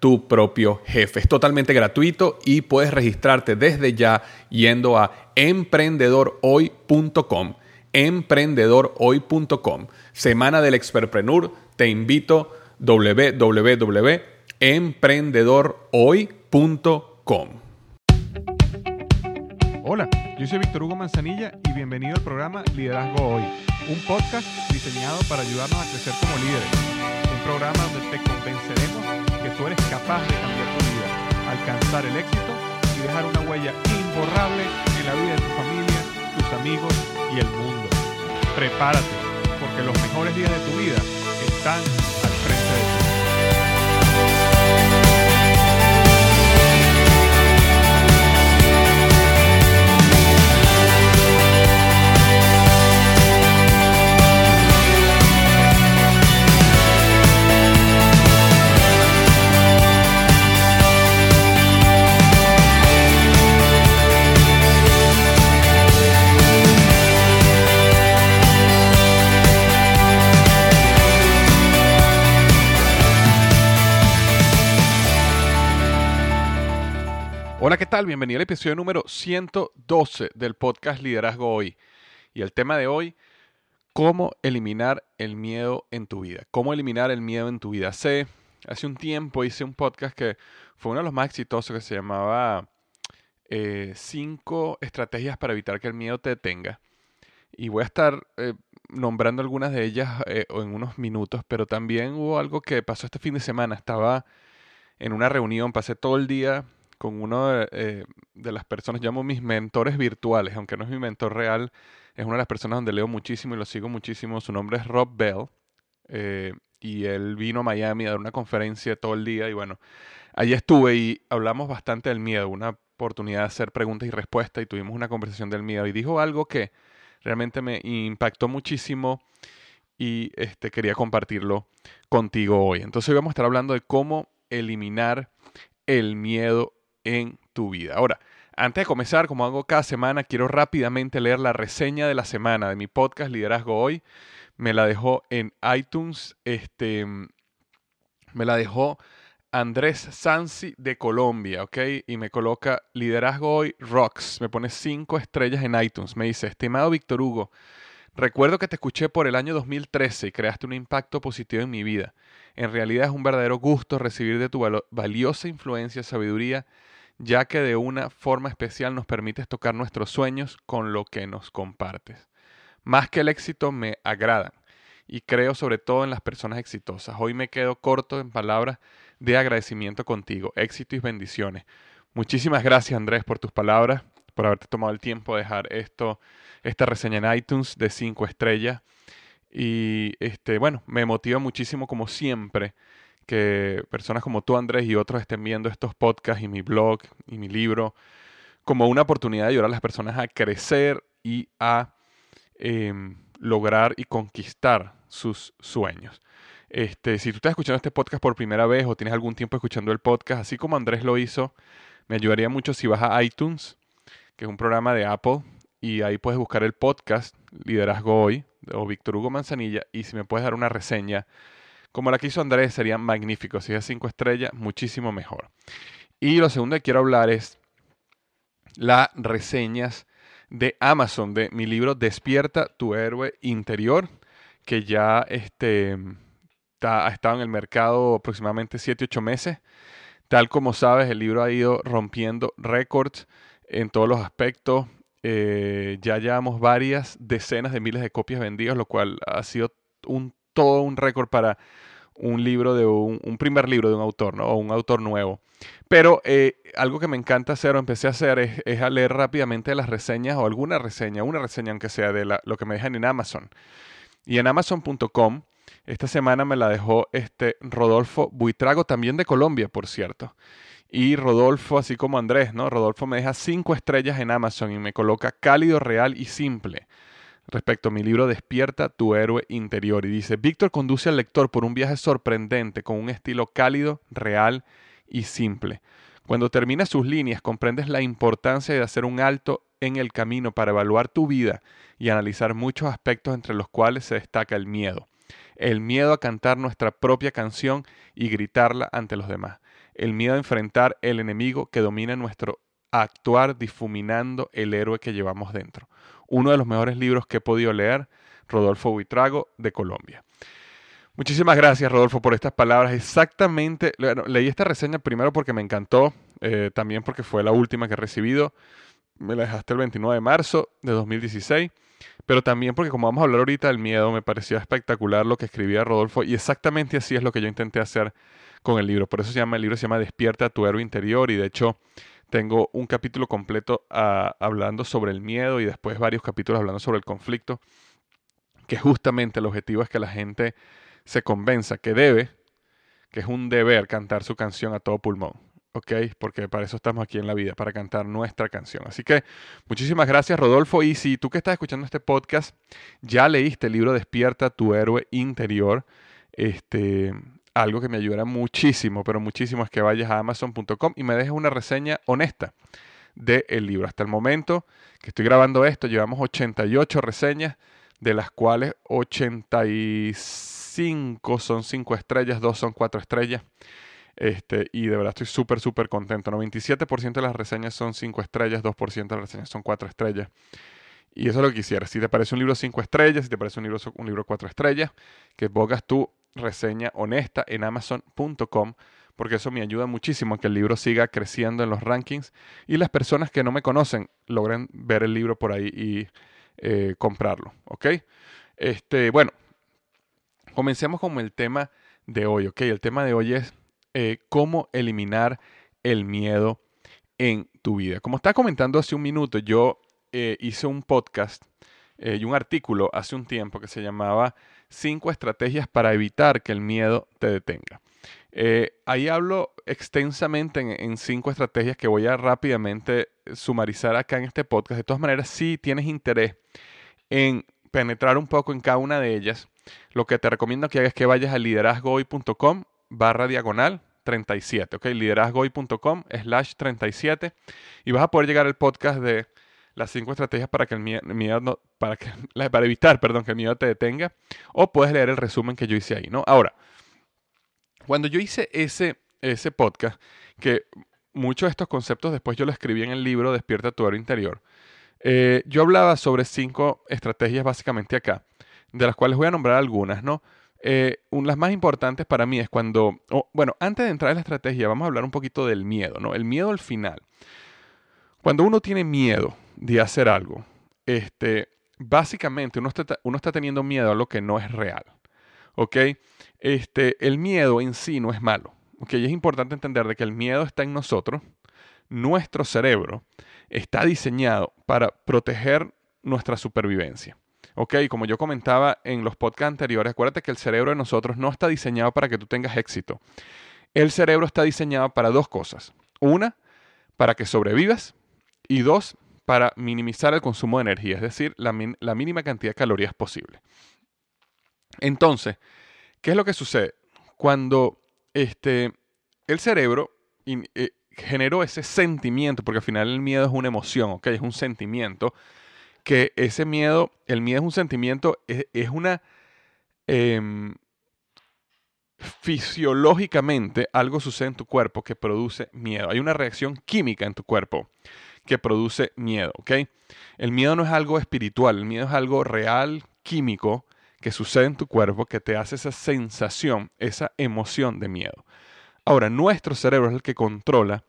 tu propio jefe. Es totalmente gratuito y puedes registrarte desde ya yendo a emprendedorhoy.com. Emprendedorhoy.com. Semana del Expertpreneur. Te invito www.emprendedorhoy.com. Hola, yo soy Víctor Hugo Manzanilla y bienvenido al programa Liderazgo Hoy, un podcast diseñado para ayudarnos a crecer como líderes. Un programa donde te convenceremos tú eres capaz de cambiar tu vida, alcanzar el éxito y dejar una huella imborrable en la vida de tu familia, tus amigos y el mundo. Prepárate, porque los mejores días de tu vida están tal? Bienvenido al episodio número 112 del podcast Liderazgo Hoy. Y el tema de hoy, cómo eliminar el miedo en tu vida. Cómo eliminar el miedo en tu vida. Hace, hace un tiempo hice un podcast que fue uno de los más exitosos que se llamaba 5 eh, estrategias para evitar que el miedo te detenga. Y voy a estar eh, nombrando algunas de ellas eh, en unos minutos, pero también hubo algo que pasó este fin de semana. Estaba en una reunión, pasé todo el día con uno eh, de, las personas, llamo mis mentores virtuales, aunque no es mi mentor real, es una de las personas donde leo muchísimo y lo sigo muchísimo. Su nombre es Rob Bell. Eh, y él vino a Miami a dar una conferencia todo el día y bueno, allí estuve y hablamos bastante del miedo, una oportunidad de hacer preguntas y respuestas y tuvimos una conversación del miedo y dijo algo que realmente me impactó muchísimo y este, quería compartirlo contigo hoy. Entonces hoy vamos a estar hablando de cómo eliminar el miedo en tu vida. Ahora, antes de comenzar, como hago cada semana, quiero rápidamente leer la reseña de la semana de mi podcast Liderazgo Hoy. Me la dejó en iTunes, este, me la dejó Andrés Sansi de Colombia, ¿ok? Y me coloca Liderazgo Hoy Rocks. Me pone cinco estrellas en iTunes. Me dice, estimado Víctor Hugo, recuerdo que te escuché por el año 2013 y creaste un impacto positivo en mi vida. En realidad es un verdadero gusto recibir de tu valiosa influencia sabiduría ya que de una forma especial nos permites tocar nuestros sueños con lo que nos compartes. Más que el éxito me agradan y creo sobre todo en las personas exitosas. Hoy me quedo corto en palabras de agradecimiento contigo. Éxito y bendiciones. Muchísimas gracias Andrés por tus palabras, por haberte tomado el tiempo de dejar esto, esta reseña en iTunes de 5 estrellas. Y este, bueno, me motiva muchísimo como siempre que personas como tú, Andrés, y otros estén viendo estos podcasts y mi blog y mi libro como una oportunidad de ayudar a las personas a crecer y a em, lograr y conquistar sus sueños. Este, si tú estás escuchando este podcast por primera vez o tienes algún tiempo escuchando el podcast, así como Andrés lo hizo, me ayudaría mucho si vas a iTunes, que es un programa de Apple, y ahí puedes buscar el podcast Liderazgo Hoy o Víctor Hugo Manzanilla, y si me puedes dar una reseña como la que hizo Andrés, sería magnífico. Si es cinco estrellas, muchísimo mejor. Y lo segundo que quiero hablar es las reseñas de Amazon de mi libro Despierta tu héroe interior, que ya este, ha estado en el mercado aproximadamente 7-8 meses. Tal como sabes, el libro ha ido rompiendo récords en todos los aspectos. Eh, ya llevamos varias decenas de miles de copias vendidas, lo cual ha sido un todo un récord para un libro de un, primer libro de un autor, ¿no? O un autor nuevo. Pero eh, algo que me encanta hacer o empecé a hacer es, a leer rápidamente las reseñas o alguna reseña, una reseña aunque sea de lo que me dejan en Amazon. Y en amazon.com Esta semana me la dejó este Rodolfo Buitrago, también de Colombia, por cierto. Y Rodolfo, así como Andrés, ¿no? Rodolfo me deja cinco estrellas en Amazon y me coloca cálido, real y simple respecto a mi libro Despierta tu héroe interior. Y dice, Víctor conduce al lector por un viaje sorprendente con un estilo cálido, real y simple. Cuando terminas sus líneas comprendes la importancia de hacer un alto en el camino para evaluar tu vida y analizar muchos aspectos entre los cuales se destaca el miedo. El miedo a cantar nuestra propia canción y gritarla ante los demás. El miedo a enfrentar el enemigo que domina nuestro actuar difuminando el héroe que llevamos dentro. Uno de los mejores libros que he podido leer, Rodolfo Buitrago, de Colombia. Muchísimas gracias, Rodolfo, por estas palabras. Exactamente, leí esta reseña primero porque me encantó, eh, también porque fue la última que he recibido. Me la dejaste el 29 de marzo de 2016, pero también porque como vamos a hablar ahorita del miedo, me parecía espectacular lo que escribía Rodolfo y exactamente así es lo que yo intenté hacer con el libro. Por eso se llama, el libro se llama Despierta tu héroe interior y de hecho tengo un capítulo completo ah, hablando sobre el miedo y después varios capítulos hablando sobre el conflicto, que justamente el objetivo es que la gente se convenza que debe, que es un deber cantar su canción a todo pulmón. ¿ok? Porque para eso estamos aquí en la vida, para cantar nuestra canción. Así que muchísimas gracias, Rodolfo. Y si tú que estás escuchando este podcast ya leíste el libro Despierta tu héroe interior, este, algo que me ayudará muchísimo, pero muchísimo es que vayas a amazon.com y me dejes una reseña honesta del libro. Hasta el momento que estoy grabando esto, llevamos 88 reseñas, de las cuales 86 5 son 5 estrellas, 2 son 4 estrellas. Este, y de verdad estoy súper, súper contento. 97% de las reseñas son 5 estrellas, 2% de las reseñas son 4 estrellas. Y eso es lo que quisiera. Si te parece un libro 5 estrellas, si te parece un libro, un libro 4 estrellas, que pongas tu reseña honesta en amazon.com, porque eso me ayuda muchísimo a que el libro siga creciendo en los rankings y las personas que no me conocen logren ver el libro por ahí y eh, comprarlo. ¿Ok? Este, bueno, Comencemos con el tema de hoy, ¿ok? El tema de hoy es eh, cómo eliminar el miedo en tu vida. Como estaba comentando hace un minuto, yo eh, hice un podcast y un artículo hace un tiempo que se llamaba Cinco estrategias para evitar que el miedo te detenga. ahí hablo extensamente en, en, cinco estrategias que voy a rápidamente sumarizar acá en este podcast. De todas maneras, si tienes interés en penetrar un poco en cada una de ellas, lo que te recomiendo que hagas es que vayas a liderazgohoy.com barra diagonal 37, ¿ok? liderazgohoy.com slash 37 y vas a poder llegar al podcast de las cinco estrategias para que el miedo, para, que, para evitar, perdón, que el miedo te detenga o puedes leer el resumen que yo hice ahí, ¿no? Ahora, cuando yo hice ese, ese podcast, que muchos de estos conceptos después yo lo escribí en el libro Despierta tu héroe interior, eh, yo hablaba sobre cinco estrategias básicamente acá de las cuales voy a nombrar algunas, ¿no? Eh, las más importantes para mí es cuando, bueno, antes de entrar en la estrategia, vamos a hablar un poquito del miedo, ¿no? El miedo al final. Cuando uno tiene miedo de hacer algo, este, básicamente uno está, teniendo miedo a lo que no es real, ¿ok? Este, el miedo en sí no es malo, ¿ok? Es importante entender de que el miedo está en nosotros, nuestro cerebro está diseñado para proteger nuestra supervivencia. Ok, como yo comentaba en los podcasts anteriores, acuérdate que el cerebro de nosotros no está diseñado para que tú tengas éxito. El cerebro está diseñado para dos cosas. Una, para que sobrevivas y dos, para minimizar el consumo de energía, es decir, la, mínima cantidad de calorías posible. Entonces, ¿qué es lo que sucede? Cuando este, el cerebro eh, generó ese sentimiento, porque al final el miedo es una emoción, ¿ok? Es un sentimiento que ese miedo, el miedo es un sentimiento, es, una... Em, fisiológicamente algo sucede en tu cuerpo que produce miedo. Hay una reacción química en tu cuerpo que produce miedo, ¿ok? El miedo no es algo espiritual, el miedo es algo real, químico, que sucede en tu cuerpo que te hace esa sensación, esa emoción de miedo. Ahora, nuestro cerebro es el que controla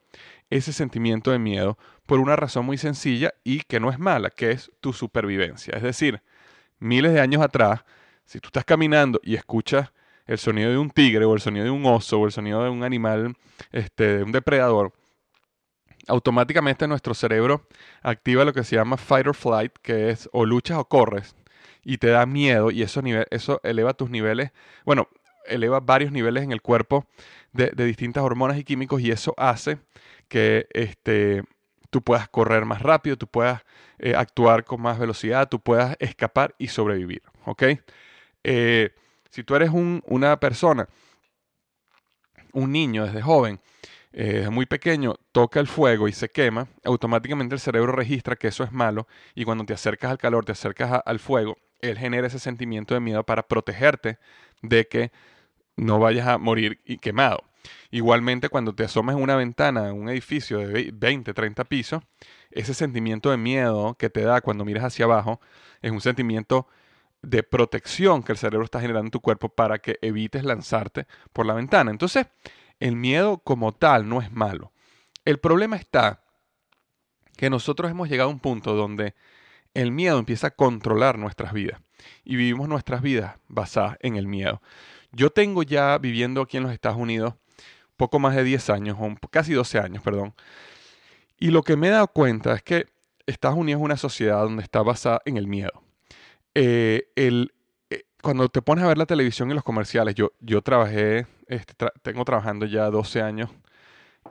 ese sentimiento de miedo por una razón muy sencilla y que no es mala, que es tu supervivencia. Es decir, miles de años atrás, si tú estás caminando y escuchas el sonido de un tigre o el sonido de un oso o el sonido de un animal, este, de un depredador, automáticamente nuestro cerebro activa lo que se llama fight or flight, que es o luchas o corres. y te da miedo y eso, eso eleva tus niveles, bueno, eleva varios niveles en el cuerpo de, distintas hormonas y químicos y eso hace que este, tú puedas correr más rápido, tú puedas eh, actuar con más velocidad, tú puedas escapar y sobrevivir, ¿ok? Eh, si tú eres una persona, un niño desde joven, eh, muy pequeño, toca el fuego y se quema, automáticamente el cerebro registra que eso es malo y cuando te acercas al calor, te acercas al fuego, él genera ese sentimiento de miedo para protegerte de que no vayas a morir y quemado. Igualmente, cuando te asomas en una ventana en un edificio de 20, 30 pisos, ese sentimiento de miedo que te da cuando miras hacia abajo es un sentimiento de protección que el cerebro está generando en tu cuerpo para que evites lanzarte por la ventana. Entonces, el miedo como tal no es malo. El problema está que nosotros hemos llegado a un punto donde el miedo empieza a controlar nuestras vidas y vivimos nuestras vidas basadas en el miedo. Yo tengo ya viviendo aquí en los Estados Unidos poco más de 10 años, casi 12 años, perdón. Y lo que me he dado cuenta es que Estados Unidos es una sociedad donde está basada en el miedo. Eh, el, cuando te pones a ver la televisión y los comerciales, yo, yo trabajé este, tengo trabajando ya 12 años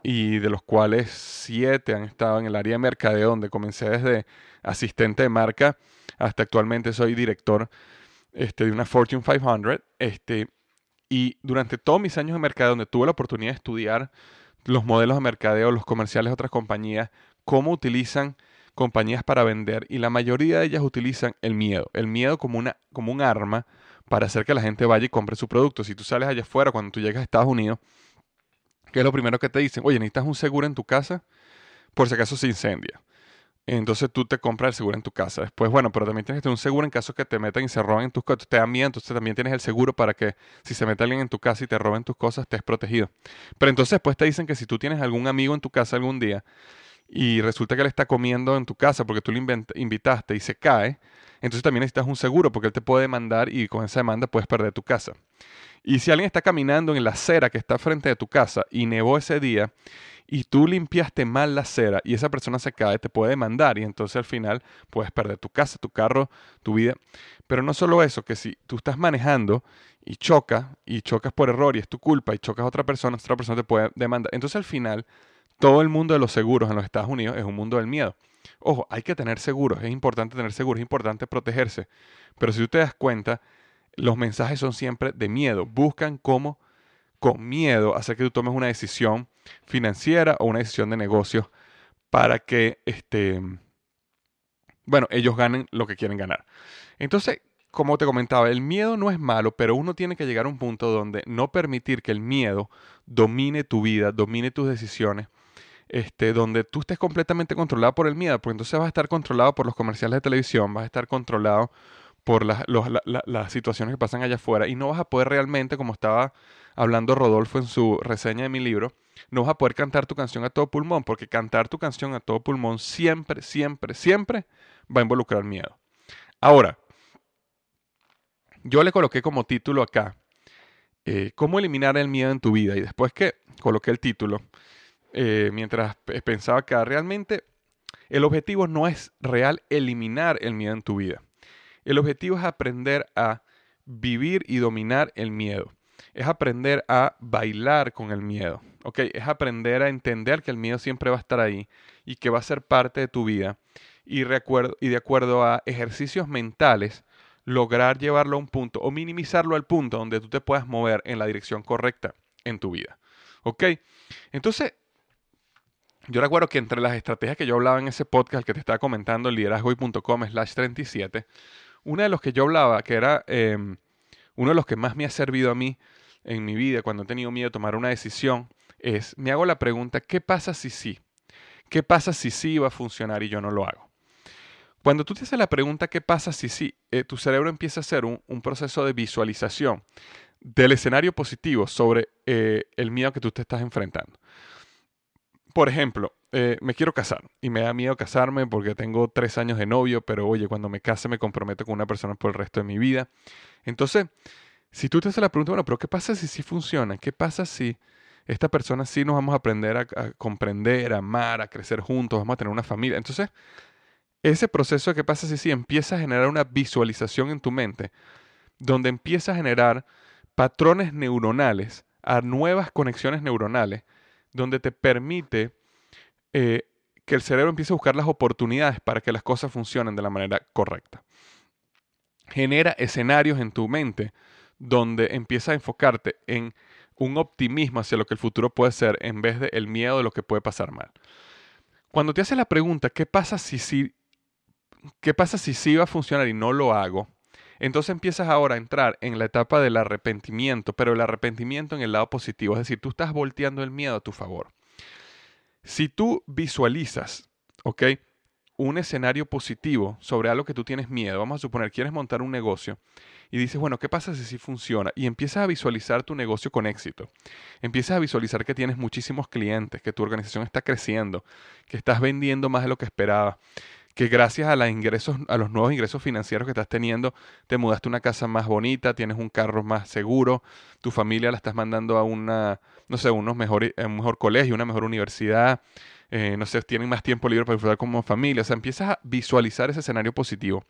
y de los cuales 7 han estado en el área de mercadeo, donde comencé desde asistente de marca hasta actualmente soy director este, de una Fortune 500. Este, y durante todos mis años de mercadeo, donde tuve la oportunidad de estudiar los modelos de mercadeo, los comerciales de otras compañías, cómo utilizan compañías para vender, y la mayoría de ellas utilizan el miedo, el miedo como, una, como un arma para hacer que la gente vaya y compre su producto. Si tú sales allá afuera, cuando tú llegas a Estados Unidos, ¿qué es lo primero que te dicen? Oye, necesitas un seguro en tu casa por si acaso se incendia. Entonces tú te compras el seguro en tu casa. Después, bueno, pero también tienes que tener un seguro en caso que te metan y se roben tus cosas. Te dan miedo, entonces también tienes el seguro para que si se mete alguien en tu casa y te roben tus cosas, estés protegido. Pero entonces después te dicen que si tú tienes algún amigo en tu casa algún día y resulta que él está comiendo en tu casa porque tú lo invitaste y se cae, entonces también necesitas un seguro porque él te puede demandar y con esa demanda puedes perder tu casa. Y si alguien está caminando en la acera que está frente de tu casa y nevó ese día y tú limpiaste mal la acera y esa persona se cae, te puede demandar y entonces al final puedes perder tu casa, tu carro, tu vida. Pero no solo eso, que si tú estás manejando y chocas y chocas por error y es tu culpa y chocas a otra persona, otra persona te puede demandar. Entonces al final todo el mundo de los seguros en los Estados Unidos es un mundo del miedo. Ojo, hay que tener seguros, es importante tener seguros, es importante protegerse. Pero si tú te das cuenta, los mensajes son siempre de miedo. Buscan cómo, con miedo, hacer que tú tomes una decisión financiera o una decisión de negocio para que, este, bueno, ellos ganen lo que quieren ganar. Entonces, como te comentaba, el miedo no es malo, pero uno tiene que llegar a un punto donde no permitir que el miedo domine tu vida, domine tus decisiones este, donde tú estés completamente controlado por el miedo, porque entonces vas a estar controlado por los comerciales de televisión, vas a estar controlado por las, situaciones que pasan allá afuera y no vas a poder realmente, como estaba hablando Rodolfo en su reseña de mi libro, no vas a poder cantar tu canción a todo pulmón, porque cantar tu canción a todo pulmón siempre, siempre, siempre va a involucrar miedo. Ahora, yo le coloqué como título acá, eh, ¿cómo eliminar el miedo en tu vida? Y después que coloqué el título, eh, mientras pensaba que realmente el objetivo no es real eliminar el miedo en tu vida. El objetivo es aprender a vivir y dominar el miedo. Es aprender a bailar con el miedo. ¿ok? Es aprender a entender que el miedo siempre va a estar ahí y que va a ser parte de tu vida. Y, y de acuerdo a ejercicios mentales, lograr llevarlo a un punto o minimizarlo al punto donde tú te puedas mover en la dirección correcta en tu vida. Entonces, yo recuerdo que entre las estrategias que yo hablaba en ese podcast, que te estaba comentando, liderazgoy.com slash 37, una de los que yo hablaba, que era em, uno de los que más me ha servido a mí en mi vida cuando he tenido miedo de tomar una decisión, es, me hago la pregunta, ¿qué pasa si sí? ¿Qué pasa si sí va a funcionar y yo no lo hago? Cuando tú te haces la pregunta, ¿qué pasa si sí? Eh, tu cerebro empieza a hacer un, proceso de visualización del escenario positivo sobre eh, el miedo que tú te estás enfrentando por ejemplo, eh, me quiero casar y me da miedo casarme porque tengo tres años de novio, pero oye, cuando me case me comprometo con una persona por el resto de mi vida. Entonces, si tú te haces la pregunta, bueno, pero ¿qué pasa si sí funciona? ¿Qué pasa si esta persona sí nos vamos a aprender a, comprender, a amar, a crecer juntos, vamos a tener una familia? Entonces, ese proceso que pasa si sí empieza a generar una visualización en tu mente, donde empieza a generar patrones neuronales, a nuevas conexiones neuronales, donde te permite eh, que el cerebro empiece a buscar las oportunidades para que las cosas funcionen de la manera correcta. Genera escenarios en tu mente donde empieza a enfocarte en un optimismo hacia lo que el futuro puede ser en vez del el miedo de lo que puede pasar mal. Cuando te haces la pregunta, ¿qué pasa si sí, qué pasa si sí va a funcionar y no lo hago? Entonces empiezas ahora a entrar en la etapa del arrepentimiento, pero el arrepentimiento en el lado positivo, es decir, tú estás volteando el miedo a tu favor. Si tú visualizas, ¿ok? Un escenario positivo sobre algo que tú tienes miedo, vamos a suponer, quieres montar un negocio y dices, bueno, ¿qué pasa si sí funciona? Y empiezas a visualizar tu negocio con éxito. Empiezas a visualizar que tienes muchísimos clientes, que tu organización está creciendo, que estás vendiendo más de lo que esperabas, que gracias a, los ingresos, a los nuevos ingresos financieros que estás teniendo, te mudaste a una casa más bonita, tienes un carro más seguro, tu familia la estás mandando a una, no sé, unos mejor, un mejor colegio, una mejor universidad, eh, no sé, tienen más tiempo libre para disfrutar como familia. O sea, empiezas a visualizar ese escenario positivo.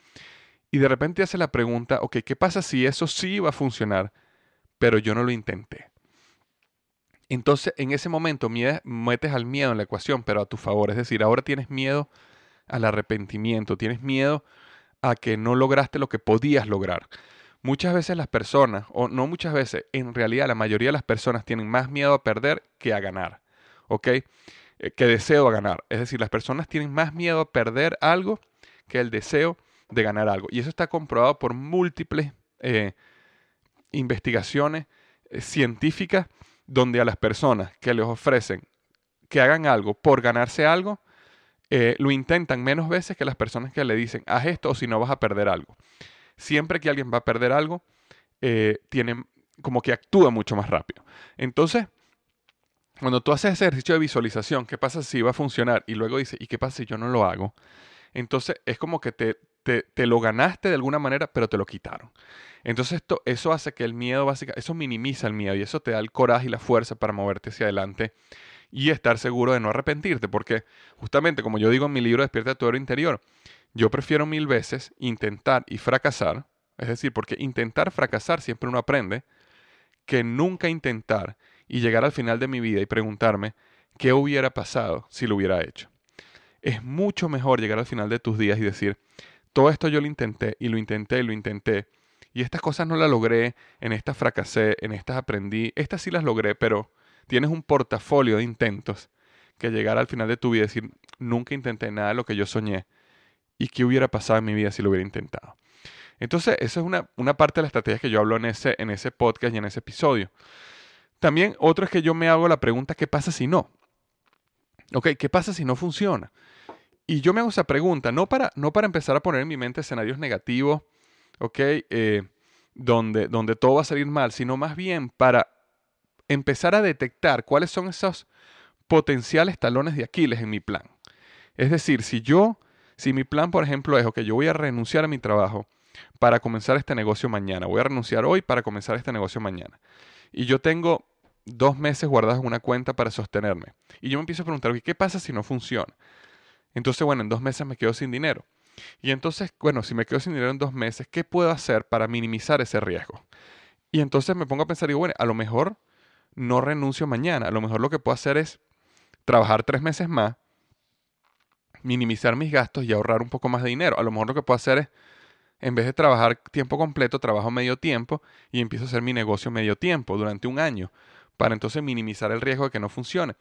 Y de repente hace la pregunta, ok, ¿qué pasa si eso sí va a funcionar, pero yo no lo intenté? Entonces, en ese momento metes al miedo en la ecuación, pero a tu favor. Es decir, ahora tienes miedo al arrepentimiento, tienes miedo a que no lograste lo que podías lograr. Muchas veces las personas, o no muchas veces, en realidad la mayoría de las personas tienen más miedo a perder que a ganar, ¿ok? Eh, que deseo a ganar. Es decir, las personas tienen más miedo a perder algo que el deseo de ganar algo. Y eso está comprobado por múltiples eh, investigaciones eh, científicas donde a las personas que les ofrecen que hagan algo por ganarse algo, eh, lo intentan menos veces que las personas que le dicen, haz esto o si no vas a perder algo. Siempre que alguien va a perder algo, eh, tiene como que actúa mucho más rápido. Entonces, cuando tú haces ese ejercicio de visualización, ¿qué pasa si va a funcionar? Y luego dice, ¿y qué pasa si yo no lo hago? Entonces es como que te, te, lo ganaste de alguna manera, pero te lo quitaron. Entonces esto, eso hace que el miedo básicamente, eso minimiza el miedo y eso te da el coraje y la fuerza para moverte hacia adelante y estar seguro de no arrepentirte, porque justamente como yo digo en mi libro Despierta tu héroe interior, yo prefiero mil veces intentar y fracasar, es decir, porque intentar fracasar siempre uno aprende, que nunca intentar y llegar al final de mi vida y preguntarme qué hubiera pasado si lo hubiera hecho. Es mucho mejor llegar al final de tus días y decir, todo esto yo lo intenté y lo intenté y lo intenté, y estas cosas no las logré, en estas fracasé, en estas aprendí, estas sí las logré, pero tienes un portafolio de intentos que llegar al final de tu vida y decir, nunca intenté nada de lo que yo soñé y qué hubiera pasado en mi vida si lo hubiera intentado. Entonces, esa es una, una parte de la estrategia que yo hablo en ese, en ese podcast y en ese episodio. También otro es que yo me hago la pregunta, ¿qué pasa si no? Ok, ¿qué pasa si no funciona? Y yo me hago esa pregunta, no para, no para empezar a poner en mi mente escenarios negativos, ok, eh, donde, donde todo va a salir mal, sino más bien para empezar a detectar cuáles son esos potenciales talones de Aquiles en mi plan. Es decir, si yo, si mi plan, por ejemplo, es, que yo voy a renunciar a mi trabajo para comenzar este negocio mañana, voy a renunciar hoy para comenzar este negocio mañana, y yo tengo dos meses guardados en una cuenta para sostenerme, y yo me empiezo a preguntar, ¿qué pasa si no funciona? Entonces, bueno, en dos meses me quedo sin dinero. Y entonces, bueno, si me quedo sin dinero en dos meses, ¿qué puedo hacer para minimizar ese riesgo? Y entonces me pongo a pensar, digo, bueno, a lo mejor no renuncio mañana. A lo mejor lo que puedo hacer es trabajar tres meses más, minimizar mis gastos y ahorrar un poco más de dinero. A lo mejor lo que puedo hacer es, en vez de trabajar tiempo completo, trabajo medio tiempo y empiezo a hacer mi negocio medio tiempo durante un año, para entonces minimizar el riesgo de que no funcione.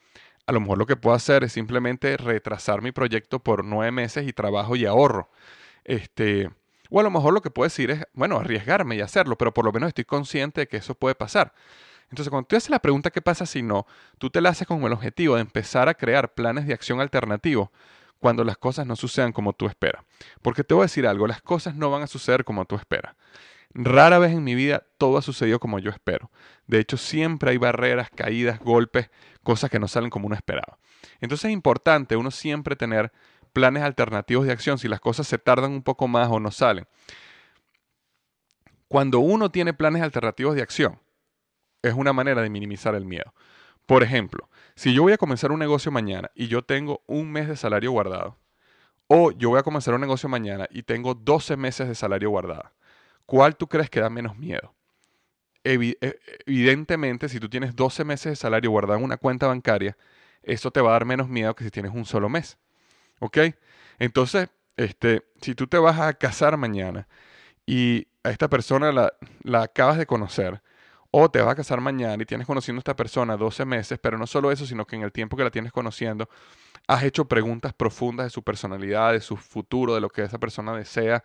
A lo mejor lo que puedo hacer es simplemente retrasar mi proyecto por nueve meses y trabajo y ahorro. Este, o a lo mejor lo que puedo decir es, bueno, arriesgarme y hacerlo, pero por lo menos estoy consciente de que eso puede pasar. Entonces, cuando tú haces la pregunta ¿qué pasa si no? Tú te la haces con el objetivo de empezar a crear planes de acción alternativos cuando las cosas no sucedan como tú esperas. Porque te voy a decir algo, las cosas no van a suceder como tú esperas. Rara vez en mi vida todo ha sucedido como yo espero. De hecho, siempre hay barreras, caídas, golpes, cosas que no salen como uno esperaba. Entonces es importante uno siempre tener planes alternativos de acción si las cosas se tardan un poco más o no salen. Cuando uno tiene planes alternativos de acción, es una manera de minimizar el miedo. Por ejemplo, si yo voy a comenzar un negocio mañana y yo tengo un mes de salario guardado, O yo voy a comenzar un negocio mañana y tengo 12 meses de salario guardada. ¿Cuál tú crees que da menos miedo? Eh, evidentemente, si tú tienes 12 meses de salario guardado en una cuenta bancaria, eso te va a dar menos miedo que si tienes un solo mes. ¿Ok? Entonces, este, si tú te vas a casar mañana y a esta persona la, la acabas de conocer, o te vas a casar mañana y tienes conociendo a esta persona 12 meses, pero no solo eso, sino que en el tiempo que la tienes conociendo, has hecho preguntas profundas de su personalidad, de su futuro, de lo que esa persona desea,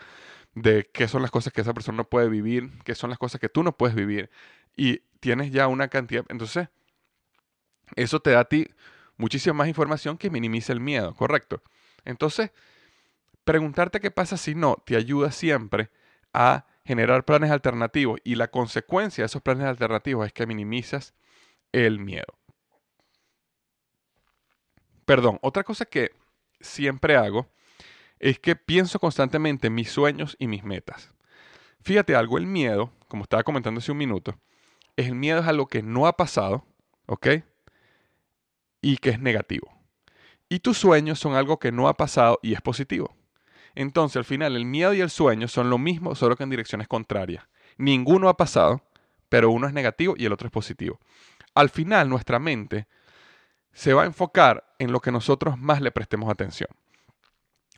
de qué son las cosas que esa persona no puede vivir, qué son las cosas que tú no puedes vivir. Y tienes ya una cantidad. Entonces, eso te da a ti muchísima más información que minimiza el miedo, ¿correcto? Entonces, preguntarte qué pasa si no te ayuda siempre a generar planes alternativos y la consecuencia de esos planes alternativos es que minimizas el miedo. Perdón, otra cosa que siempre hago es que pienso constantemente en mis sueños y mis metas. Fíjate algo, el miedo, como estaba comentando hace un minuto, es el miedo es algo que no ha pasado, ¿ok? Y que es negativo. Y tus sueños son algo que no ha pasado y es positivo. Entonces, al final, el miedo y el sueño son lo mismo, solo que en direcciones contrarias. Ninguno ha pasado, pero uno es negativo y el otro es positivo. Al final, nuestra mente se va a enfocar en lo que nosotros más le prestemos atención.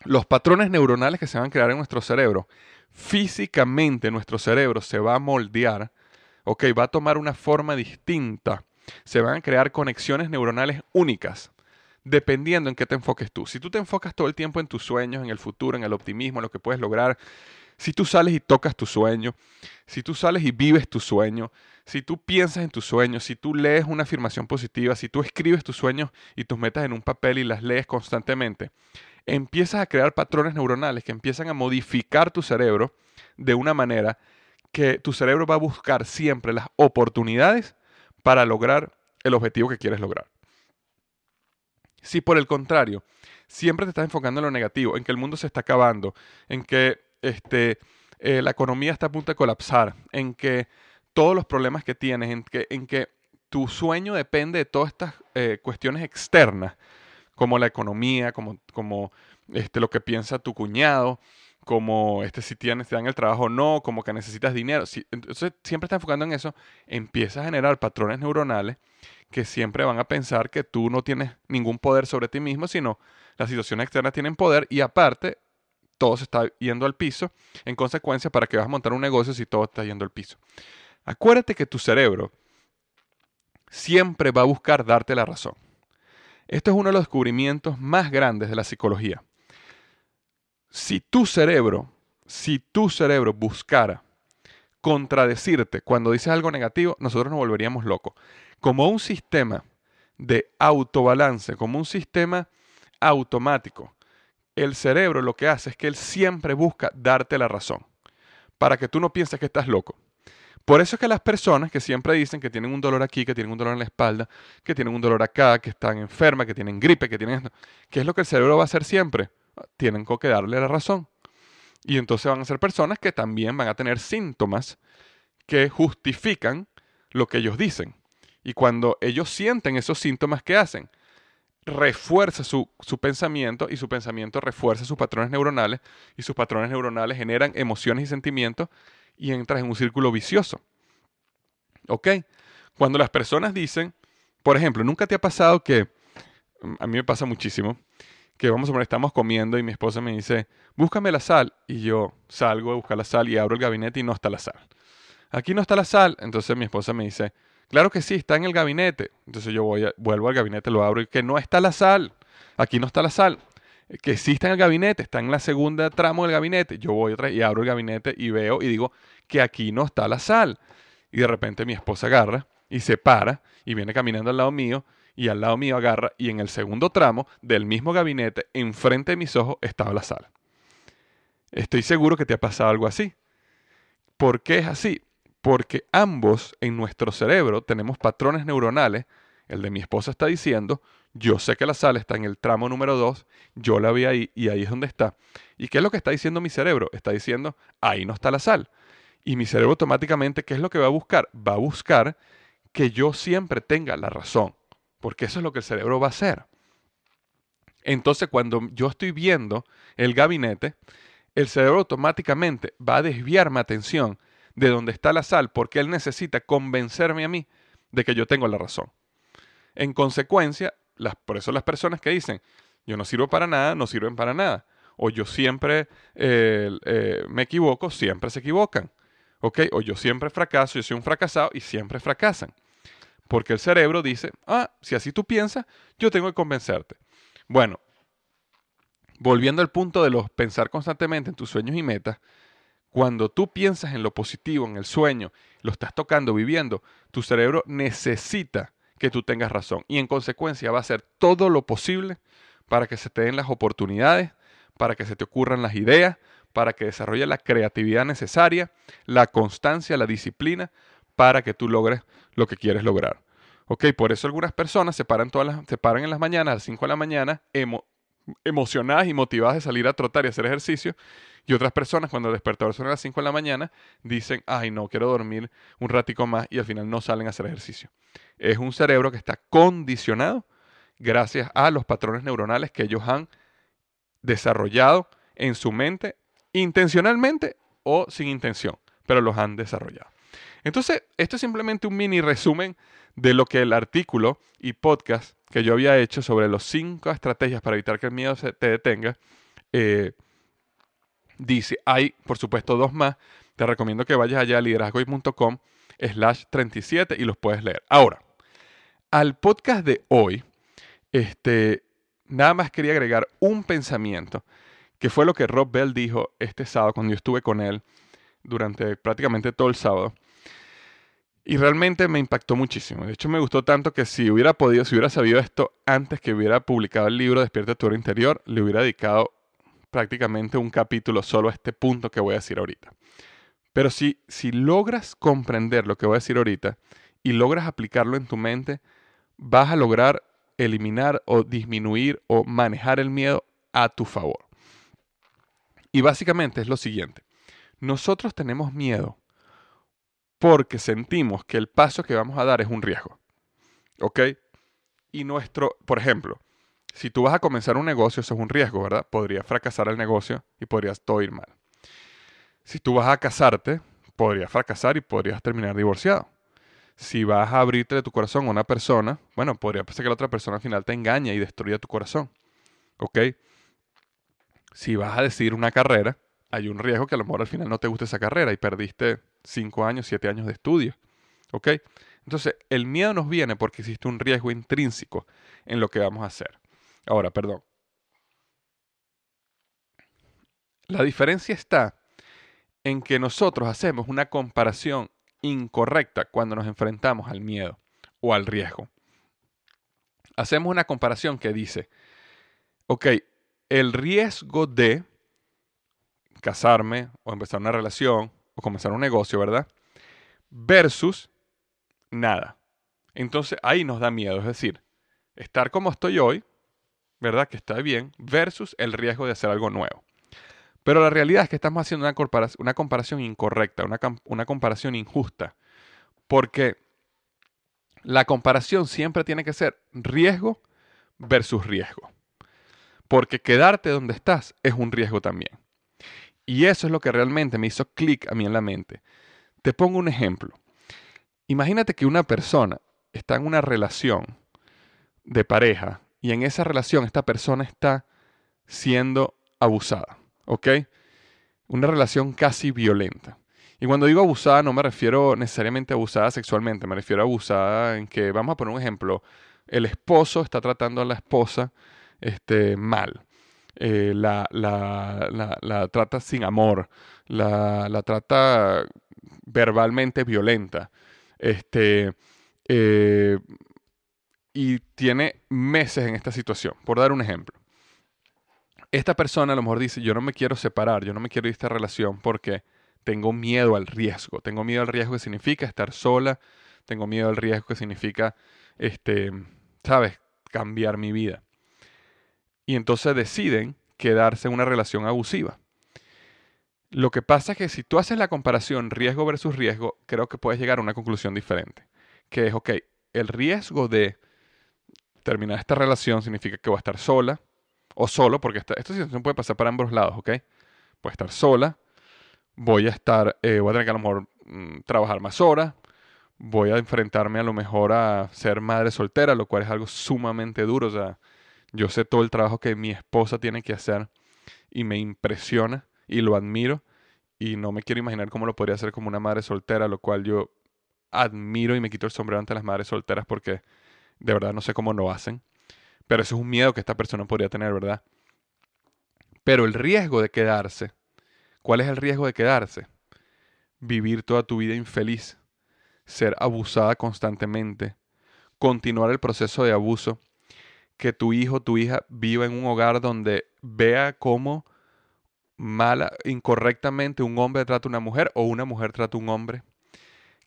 Los patrones neuronales que se van a crear en nuestro cerebro, físicamente nuestro cerebro se va a moldear, ok, va a tomar una forma distinta, se van a crear conexiones neuronales únicas dependiendo en qué te enfoques tú. Si tú te enfocas todo el tiempo en tus sueños, en el futuro, en el optimismo, en lo que puedes lograr, si tú sales y tocas tu sueño, si tú sales y vives tu sueño, si tú piensas en tus sueños, si tú lees una afirmación positiva, si tú escribes tus sueños y tus metas en un papel y las lees constantemente, empiezas a crear patrones neuronales que empiezan a modificar tu cerebro de una manera que tu cerebro va a buscar siempre las oportunidades para lograr el objetivo que quieres lograr. Si por el contrario, siempre te estás enfocando en lo negativo, en que el mundo se está acabando, en que este, eh, la economía está a punto de colapsar, en que todos los problemas que tienes, en que, en que tu sueño depende de todas estas eh, cuestiones externas, como la economía, como, como este, lo que piensa tu cuñado, como este, si te dan el trabajo o no, como que necesitas dinero. Entonces, siempre estás enfocando en eso, empiezas a generar patrones neuronales que siempre van a pensar que tú no tienes ningún poder sobre ti mismo, sino las situaciones externas tienen poder y aparte todo se está yendo al piso. En consecuencia, ¿para qué vas a montar un negocio si todo está yendo al piso? Acuérdate que tu cerebro siempre va a buscar darte la razón. Esto es uno de los descubrimientos más grandes de la psicología. Si tu cerebro, si tu cerebro buscara contradecirte cuando dices algo negativo, nosotros nos volveríamos locos como un sistema de autobalance, como un sistema automático. El cerebro lo que hace es que él siempre busca darte la razón, para que tú no pienses que estás loco. Por eso es que las personas que siempre dicen que tienen un dolor aquí, que tienen un dolor en la espalda, que tienen un dolor acá, que están enfermas, que tienen gripe, que tienen esto, ¿qué es lo que el cerebro va a hacer siempre? Tienen que darle la razón. Y entonces van a ser personas que también van a tener síntomas que justifican lo que ellos dicen. Y cuando ellos sienten esos síntomas, ¿qué hacen? Refuerza su, pensamiento y su pensamiento refuerza sus patrones neuronales y sus patrones neuronales generan emociones y sentimientos y entras en un círculo vicioso. ¿Ok? Cuando las personas dicen, por ejemplo, nunca te ha pasado que, mm, a mí me pasa muchísimo, que vamos a ver, estamos comiendo y mi esposa me dice, búscame la sal. Y yo salgo a buscar la sal y abro el gabinete y no está la sal. Aquí no está la sal. Entonces mi esposa me dice, Claro que sí, está en el gabinete. Entonces yo voy vuelvo al gabinete, lo abro y que no está la sal. Aquí no está la sal. Que sí está en el gabinete, está en la segunda tramo del gabinete. Yo voy otra y abro el gabinete y veo y digo que aquí no está la sal. Y de repente mi esposa agarra y se para y viene caminando al lado mío y al lado mío agarra y en el segundo tramo del mismo gabinete, enfrente de mis ojos, estaba la sal. Estoy seguro que te ha pasado algo así. ¿Por qué es así? porque ambos en nuestro cerebro tenemos patrones neuronales. El de mi esposa está diciendo, yo sé que la sal está en el tramo número 2, yo la vi ahí y ahí es donde está. ¿Y qué es lo que está diciendo mi cerebro? Está diciendo, ahí no está la sal. Y mi cerebro automáticamente, ¿qué es lo que va a buscar? Va a buscar que yo siempre tenga la razón, porque eso es lo que el cerebro va a hacer. Entonces, cuando yo estoy viendo el gabinete, el cerebro automáticamente va a desviar mi atención de donde está la sal porque él necesita convencerme a mí de que yo tengo la razón. En consecuencia, por eso las personas que dicen, yo no sirvo para nada, no sirven para nada. O yo siempre eh, eh, me equivoco, siempre se equivocan. ¿Ok? O yo siempre fracaso, yo soy un fracasado y siempre fracasan. Porque el cerebro dice, ah, si así tú piensas, yo tengo que convencerte. Bueno, volviendo al punto de los pensar constantemente en tus sueños y metas, cuando tú piensas en lo positivo, en el sueño, lo estás tocando, viviendo, tu cerebro necesita que tú tengas razón. Y en consecuencia va a hacer todo lo posible para que se te den las oportunidades, para que se te ocurran las ideas, para que desarrolle la creatividad necesaria, la constancia, la disciplina, para que tú logres lo que quieres lograr. Ok, por eso algunas personas se paran, todas las, se paran en las mañanas, a las 5 de la mañana, emocionadas y motivadas de salir a trotar y hacer ejercicio. Y otras personas, cuando el despertador suena a las 5 de la mañana, dicen, ay, no, quiero dormir un ratico más y al final no salen a hacer ejercicio. Es un cerebro que está condicionado gracias a los patrones neuronales que ellos han desarrollado en su mente, intencionalmente o sin intención, pero los han desarrollado. Entonces, esto es simplemente un mini resumen de lo que el artículo y podcast que yo había hecho sobre los cinco estrategias para evitar que el miedo se te detenga, eh, dice, hay por supuesto dos más, te recomiendo que vayas allá a liderazgoy.com slash 37 y los puedes leer. Ahora, al podcast de hoy, este, nada más quería agregar un pensamiento, que fue lo que Rob Bell dijo este sábado cuando yo estuve con él durante prácticamente todo el sábado. Y realmente me impactó muchísimo. De hecho, me gustó tanto que si hubiera podido, si hubiera sabido esto antes que hubiera publicado el libro Despierta tu hora interior, le hubiera dedicado prácticamente un capítulo solo a este punto que voy a decir ahorita. Pero si, si logras comprender lo que voy a decir ahorita y logras aplicarlo en tu mente, vas a lograr eliminar o disminuir o manejar el miedo a tu favor. Y básicamente es lo siguiente. Nosotros tenemos miedo porque sentimos que el paso que vamos a dar es un riesgo. ¿Ok? Y nuestro, por ejemplo, si tú vas a comenzar un negocio, eso es un riesgo, ¿verdad? Podría fracasar el negocio y podrías todo ir mal. Si tú vas a casarte, podrías fracasar y podrías terminar divorciado. Si vas a abrirte de tu corazón a una persona, bueno, podría pasar que la otra persona al final te engañe y destruya tu corazón. ¿Ok? Si vas a decidir una carrera, hay un riesgo que a lo mejor al final no te guste esa carrera y perdiste cinco años, siete años de estudio. ¿Ok? Entonces, el miedo nos viene porque existe un riesgo intrínseco en lo que vamos a hacer. Ahora, perdón. La diferencia está en que nosotros hacemos una comparación incorrecta cuando nos enfrentamos al miedo o al riesgo. Hacemos una comparación que dice, ok, el riesgo de casarme o empezar una relación o comenzar un negocio, ¿verdad? Versus nada. Entonces ahí nos da miedo, es decir, estar como estoy hoy, ¿verdad? Que está bien, versus el riesgo de hacer algo nuevo. Pero la realidad es que estamos haciendo una comparación, una comparación incorrecta, una, una comparación injusta, porque la comparación siempre tiene que ser riesgo versus riesgo. Porque quedarte donde estás es un riesgo también. Y eso es lo que realmente me hizo clic a mí en la mente. Te pongo un ejemplo. Imagínate que una persona está en una relación de pareja y en esa relación esta persona está siendo abusada, ¿ok? Una relación casi violenta. Y cuando digo abusada no me refiero necesariamente a abusada sexualmente, me refiero a abusada en que, vamos a poner un ejemplo, el esposo está tratando a la esposa este, mal eh, la, la, trata sin amor, la, trata verbalmente violenta. Este, eh, y tiene meses en esta situación. Por dar un ejemplo. Esta persona a lo mejor dice, yo no me quiero separar, yo no me quiero ir de esta relación porque tengo miedo al riesgo. Tengo miedo al riesgo que significa estar sola. Tengo miedo al riesgo que significa, este, ¿sabes? Cambiar mi vida y entonces deciden quedarse en una relación abusiva. Lo que pasa es que si tú haces la comparación riesgo versus riesgo, creo que puedes llegar a una conclusión diferente. Que es, ok, el riesgo de terminar esta relación significa que voy a estar sola, O solo, porque esta, esta situación puede pasar para ambos lados, ¿ok? Puede estar sola, voy a estar, eh, voy a tener que a lo mejor mm, trabajar más horas, voy a enfrentarme a lo mejor a ser madre soltera, lo cual es algo sumamente duro. O sea, yo sé todo el trabajo que mi esposa tiene que hacer y me impresiona y lo admiro y no me quiero imaginar cómo lo podría hacer como una madre soltera, lo cual yo admiro y me quito el sombrero ante las madres solteras porque de verdad no sé cómo lo hacen. Pero eso es un miedo que esta persona podría tener, ¿verdad? Pero el riesgo de quedarse, ¿cuál es el riesgo de quedarse? Vivir toda tu vida infeliz, ser abusada constantemente, continuar el proceso de abuso, que tu hijo, tu hija viva en un hogar donde vea cómo mala, incorrectamente un hombre trata a una mujer o una mujer trata a un hombre,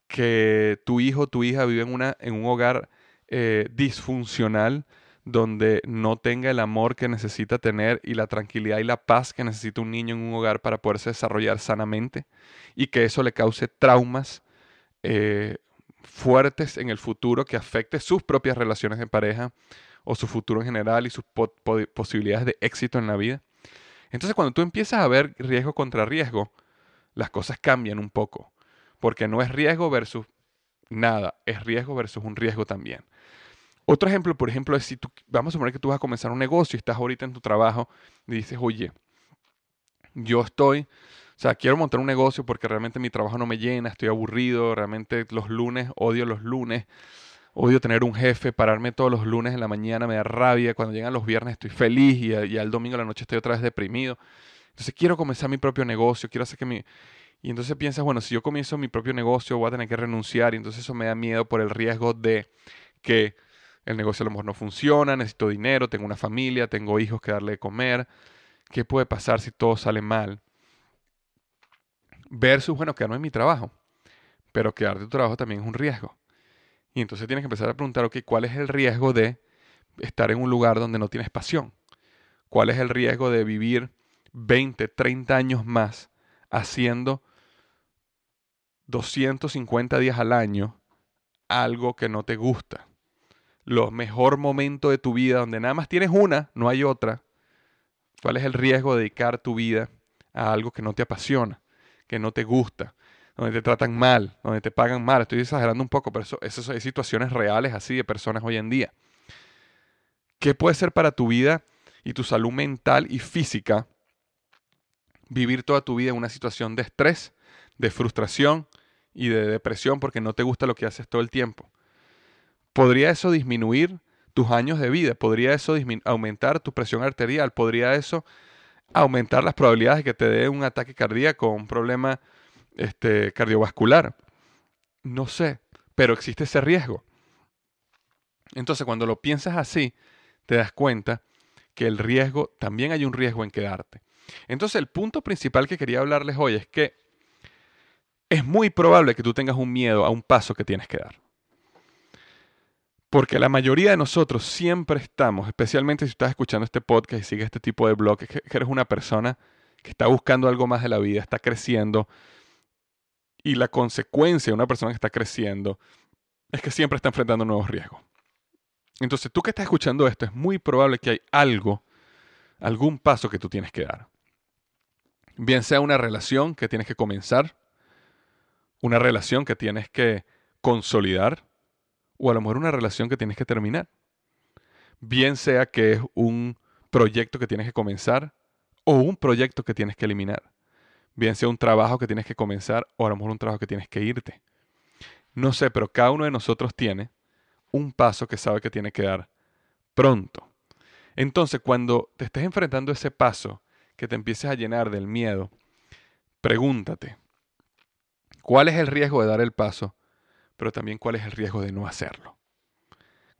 que tu hijo, tu hija vive en, una, en un hogar eh, disfuncional donde no tenga el amor que necesita tener y la tranquilidad y la paz que necesita un niño en un hogar para poderse desarrollar sanamente y que eso le cause traumas eh, fuertes en el futuro que afecte sus propias relaciones de pareja o su futuro en general y sus posibilidades de éxito en la vida. Entonces cuando tú empiezas a ver riesgo contra riesgo, las cosas cambian un poco, porque no es riesgo versus nada, es riesgo versus un riesgo también. Otro ejemplo, por ejemplo, es si tú, vamos a suponer que tú vas a comenzar un negocio y estás ahorita en tu trabajo y dices, oye, yo estoy, o sea, quiero montar un negocio porque realmente mi trabajo no me llena, estoy aburrido, realmente los lunes, odio los lunes, odio tener un jefe, pararme todos los lunes en la mañana, me da rabia, cuando llegan los viernes estoy feliz y, y al domingo a la noche estoy otra vez deprimido. Entonces quiero comenzar mi propio negocio, quiero hacer que mi... Y entonces piensas, bueno, si yo comienzo mi propio negocio voy a tener que renunciar y entonces eso me da miedo por el riesgo de que el negocio a lo mejor no funciona, necesito dinero, tengo una familia, tengo hijos que darle de comer. ¿Qué puede pasar si todo sale mal? Versus, bueno, quedarme en mi trabajo. Pero quedar de tu trabajo también es un riesgo. Y entonces tienes que empezar a preguntar, ok, ¿cuál es el riesgo de estar en un lugar donde no tienes pasión? ¿Cuál es el riesgo de vivir 20, 30 años más haciendo 250 días al año algo que no te gusta? los mejor momento de tu vida, donde nada más tienes una, no hay otra, ¿cuál es el riesgo de dedicar tu vida a algo que no te apasiona, que no te gusta, donde te tratan mal, donde te pagan mal? Estoy exagerando un poco, pero eso, eso hay situaciones reales así de personas hoy en día. ¿Qué puede ser para tu vida y tu salud mental y física vivir toda tu vida en una situación de estrés, de frustración y de depresión porque no te gusta lo que haces todo el tiempo? ¿Podría eso disminuir tus años de vida? ¿Podría eso aumentar tu presión arterial? ¿Podría eso aumentar las probabilidades de que te dé un ataque cardíaco, un problema este, cardiovascular? No sé, pero existe ese riesgo. Entonces, cuando lo piensas así, te das cuenta que el riesgo, también hay un riesgo en quedarte. Entonces, el punto principal que quería hablarles hoy es que es muy probable que tú tengas un miedo a un paso que tienes que dar. Porque la mayoría de nosotros siempre estamos, especialmente si estás escuchando este podcast y sigues este tipo de blog, que eres una persona que está buscando algo más de la vida, está creciendo. Y la consecuencia de una persona que está creciendo es que siempre está enfrentando nuevos riesgos. Entonces, tú que estás escuchando esto, es muy probable que hay algo, algún paso que tú tienes que dar. Bien sea una relación que tienes que comenzar, una relación que tienes que consolidar, o a lo mejor una relación que tienes que terminar. Bien sea que es un proyecto que tienes que comenzar o un proyecto que tienes que eliminar. Bien sea un trabajo que tienes que comenzar o a lo mejor un trabajo que tienes que irte. No sé, pero cada uno de nosotros tiene un paso que sabe que tiene que dar pronto. Entonces, cuando te estés enfrentando a ese paso, que te empieces a llenar del miedo, pregúntate, ¿cuál es el riesgo de dar el paso pero también cuál es el riesgo de no hacerlo.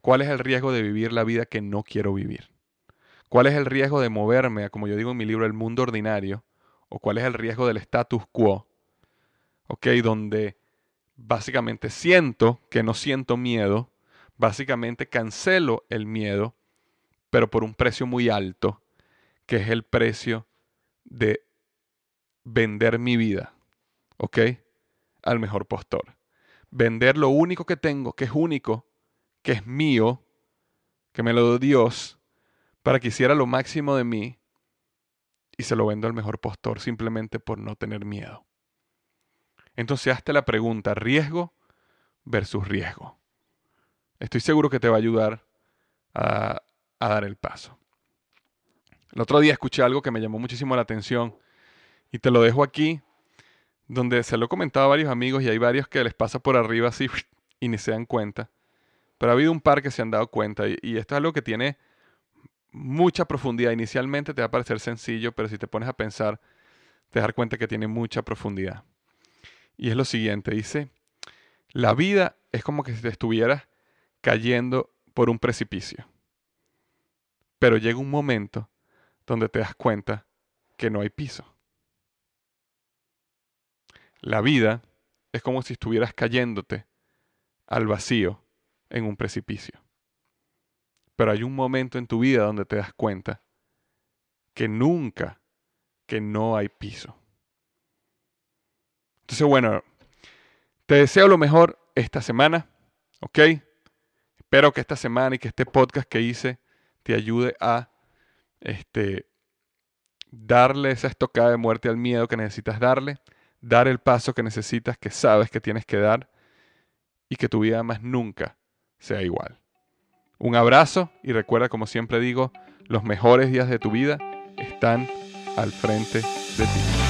¿Cuál es el riesgo de vivir la vida que no quiero vivir? ¿Cuál es el riesgo de moverme, como yo digo en mi libro, el mundo ordinario? ¿O cuál es el riesgo del status quo? ¿Ok? Donde básicamente siento que no siento miedo, básicamente cancelo el miedo, pero por un precio muy alto, que es el precio de vender mi vida, ¿ok? Al mejor postor vender lo único que tengo, que es único, que es mío, que me lo dio Dios, para que hiciera lo máximo de mí y se lo vendo al mejor postor simplemente por no tener miedo. Entonces hazte la pregunta, riesgo versus riesgo. Estoy seguro que te va a ayudar a, a dar el paso. El otro día escuché algo que me llamó muchísimo la atención y te lo dejo aquí, donde se lo he comentado a varios amigos y hay varios que les pasa por arriba así y ni se dan cuenta. Pero ha habido un par que se han dado cuenta y, y esto es algo que tiene mucha profundidad. Inicialmente te va a parecer sencillo, pero si te pones a pensar, te das cuenta que tiene mucha profundidad. Y es lo siguiente, dice, la vida es como que si te estuvieras cayendo por un precipicio. Pero llega un momento donde te das cuenta que no hay piso. La vida es como si estuvieras cayéndote al vacío en un precipicio. Pero hay un momento en tu vida donde te das cuenta que nunca, que no hay piso. Entonces, bueno, te deseo lo mejor esta semana, ¿ok? Espero que esta semana y que este podcast que hice te ayude a este, darle esa estocada de muerte al miedo que necesitas darle, dar el paso que necesitas, que sabes que tienes que dar y que tu vida más nunca sea igual. Un abrazo y recuerda, como siempre digo, los mejores días de tu vida están al frente de ti.